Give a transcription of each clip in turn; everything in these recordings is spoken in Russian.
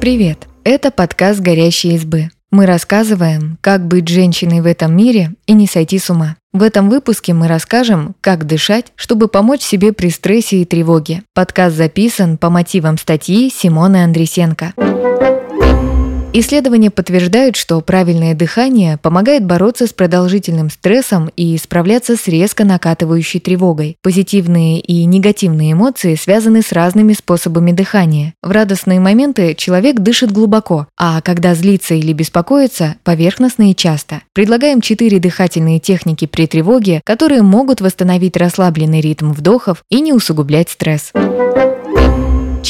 Привет! Это подкаст «Горящие избы». Мы рассказываем, как быть женщиной в этом мире и не сойти с ума. В этом выпуске мы расскажем, как дышать, чтобы помочь себе при стрессе и тревоге. Подкаст записан по мотивам статьи Симоны Андресенко. Исследования подтверждают, что правильное дыхание помогает бороться с продолжительным стрессом и справляться с резко накатывающей тревогой. Позитивные и негативные эмоции связаны с разными способами дыхания. В радостные моменты человек дышит глубоко, а когда злится или беспокоится – поверхностно и часто. Предлагаем четыре дыхательные техники при тревоге, которые могут восстановить расслабленный ритм вдохов и не усугублять стресс.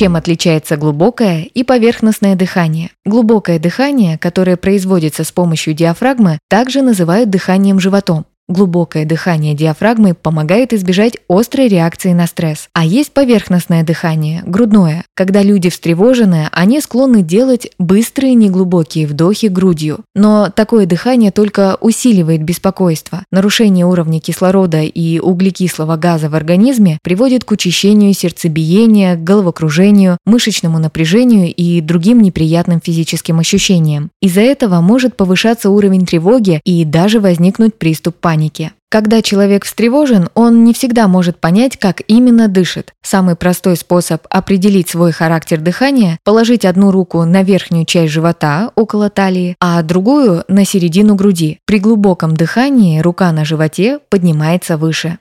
Чем отличается глубокое и поверхностное дыхание? Глубокое дыхание, которое производится с помощью диафрагмы, также называют дыханием животом. Глубокое дыхание диафрагмы помогает избежать острой реакции на стресс. А есть поверхностное дыхание, грудное. Когда люди встревожены, они склонны делать быстрые неглубокие вдохи грудью. Но такое дыхание только усиливает беспокойство. Нарушение уровня кислорода и углекислого газа в организме приводит к учащению сердцебиения, головокружению, мышечному напряжению и другим неприятным физическим ощущениям. Из-за этого может повышаться уровень тревоги и даже возникнуть приступ паники паники. Когда человек встревожен, он не всегда может понять, как именно дышит. Самый простой способ определить свой характер дыхания – положить одну руку на верхнюю часть живота, около талии, а другую – на середину груди. При глубоком дыхании рука на животе поднимается выше.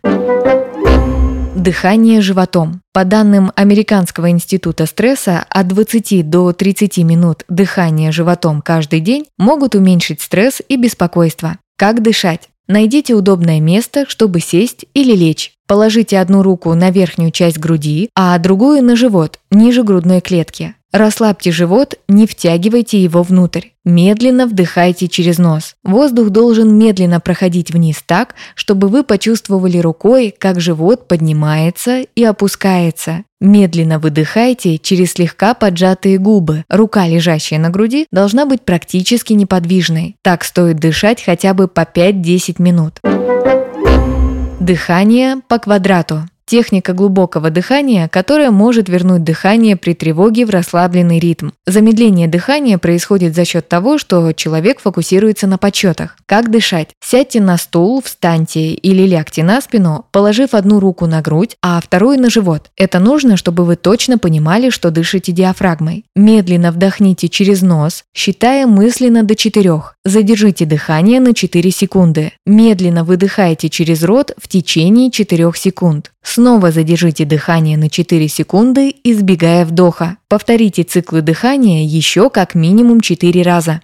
Дыхание животом. По данным Американского института стресса, от 20 до 30 минут дыхания животом каждый день могут уменьшить стресс и беспокойство. Как дышать? Найдите удобное место, чтобы сесть или лечь. Положите одну руку на верхнюю часть груди, а другую на живот, ниже грудной клетки. Расслабьте живот, не втягивайте его внутрь. Медленно вдыхайте через нос. Воздух должен медленно проходить вниз так, чтобы вы почувствовали рукой, как живот поднимается и опускается. Медленно выдыхайте через слегка поджатые губы. Рука, лежащая на груди, должна быть практически неподвижной. Так стоит дышать хотя бы по 5-10 минут. Дыхание по квадрату. Техника глубокого дыхания, которая может вернуть дыхание при тревоге в расслабленный ритм. Замедление дыхания происходит за счет того, что человек фокусируется на подсчетах. Как дышать? Сядьте на стул, встаньте или лягте на спину, положив одну руку на грудь, а вторую на живот. Это нужно, чтобы вы точно понимали, что дышите диафрагмой. Медленно вдохните через нос, считая мысленно до 4. Задержите дыхание на 4 секунды. Медленно выдыхайте через рот в течение 4 секунд. Снова задержите дыхание на 4 секунды, избегая вдоха. Повторите циклы дыхания еще как минимум 4 раза.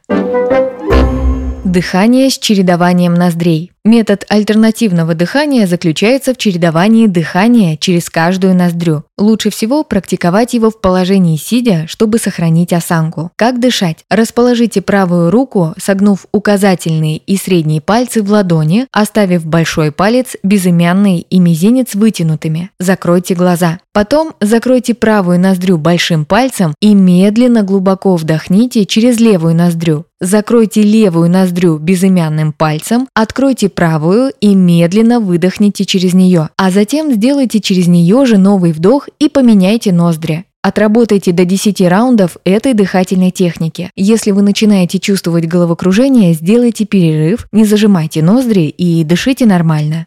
Дыхание с чередованием ноздрей. Метод альтернативного дыхания заключается в чередовании дыхания через каждую ноздрю. Лучше всего практиковать его в положении сидя, чтобы сохранить осанку. Как дышать? Расположите правую руку, согнув указательные и средние пальцы в ладони, оставив большой палец, безымянный и мизинец вытянутыми. Закройте глаза. Потом закройте правую ноздрю большим пальцем и медленно глубоко вдохните через левую ноздрю. Закройте левую ноздрю безымянным пальцем, откройте правую и медленно выдохните через нее, а затем сделайте через нее же новый вдох и поменяйте ноздри. Отработайте до 10 раундов этой дыхательной техники. Если вы начинаете чувствовать головокружение, сделайте перерыв, не зажимайте ноздри и дышите нормально.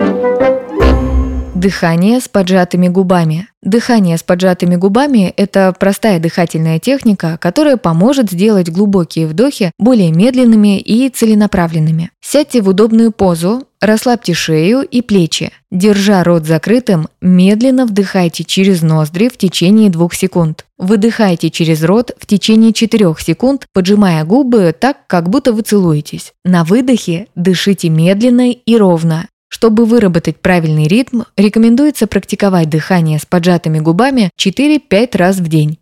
Дыхание с поджатыми губами. Дыхание с поджатыми губами – это простая дыхательная техника, которая поможет сделать глубокие вдохи более медленными и целенаправленными. Сядьте в удобную позу, расслабьте шею и плечи. Держа рот закрытым, медленно вдыхайте через ноздри в течение 2 секунд. Выдыхайте через рот в течение 4 секунд, поджимая губы так, как будто вы целуетесь. На выдохе дышите медленно и ровно. Чтобы выработать правильный ритм, рекомендуется практиковать дыхание с поджатыми губами 4-5 раз в день.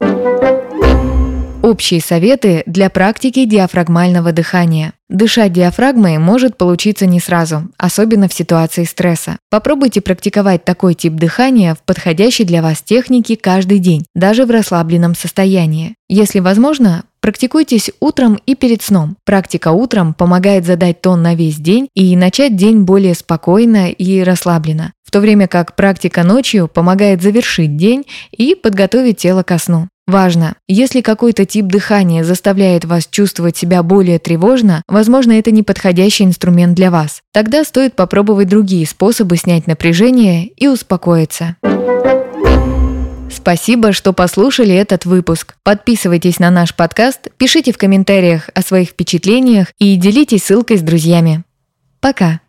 Общие советы для практики диафрагмального дыхания. Дышать диафрагмой может получиться не сразу, особенно в ситуации стресса. Попробуйте практиковать такой тип дыхания в подходящей для вас технике каждый день, даже в расслабленном состоянии. Если возможно, практикуйтесь утром и перед сном. Практика утром помогает задать тон на весь день и начать день более спокойно и расслабленно, в то время как практика ночью помогает завершить день и подготовить тело ко сну. Важно, если какой-то тип дыхания заставляет вас чувствовать себя более тревожно, возможно, это не подходящий инструмент для вас. Тогда стоит попробовать другие способы снять напряжение и успокоиться. Спасибо, что послушали этот выпуск. Подписывайтесь на наш подкаст, пишите в комментариях о своих впечатлениях и делитесь ссылкой с друзьями. Пока!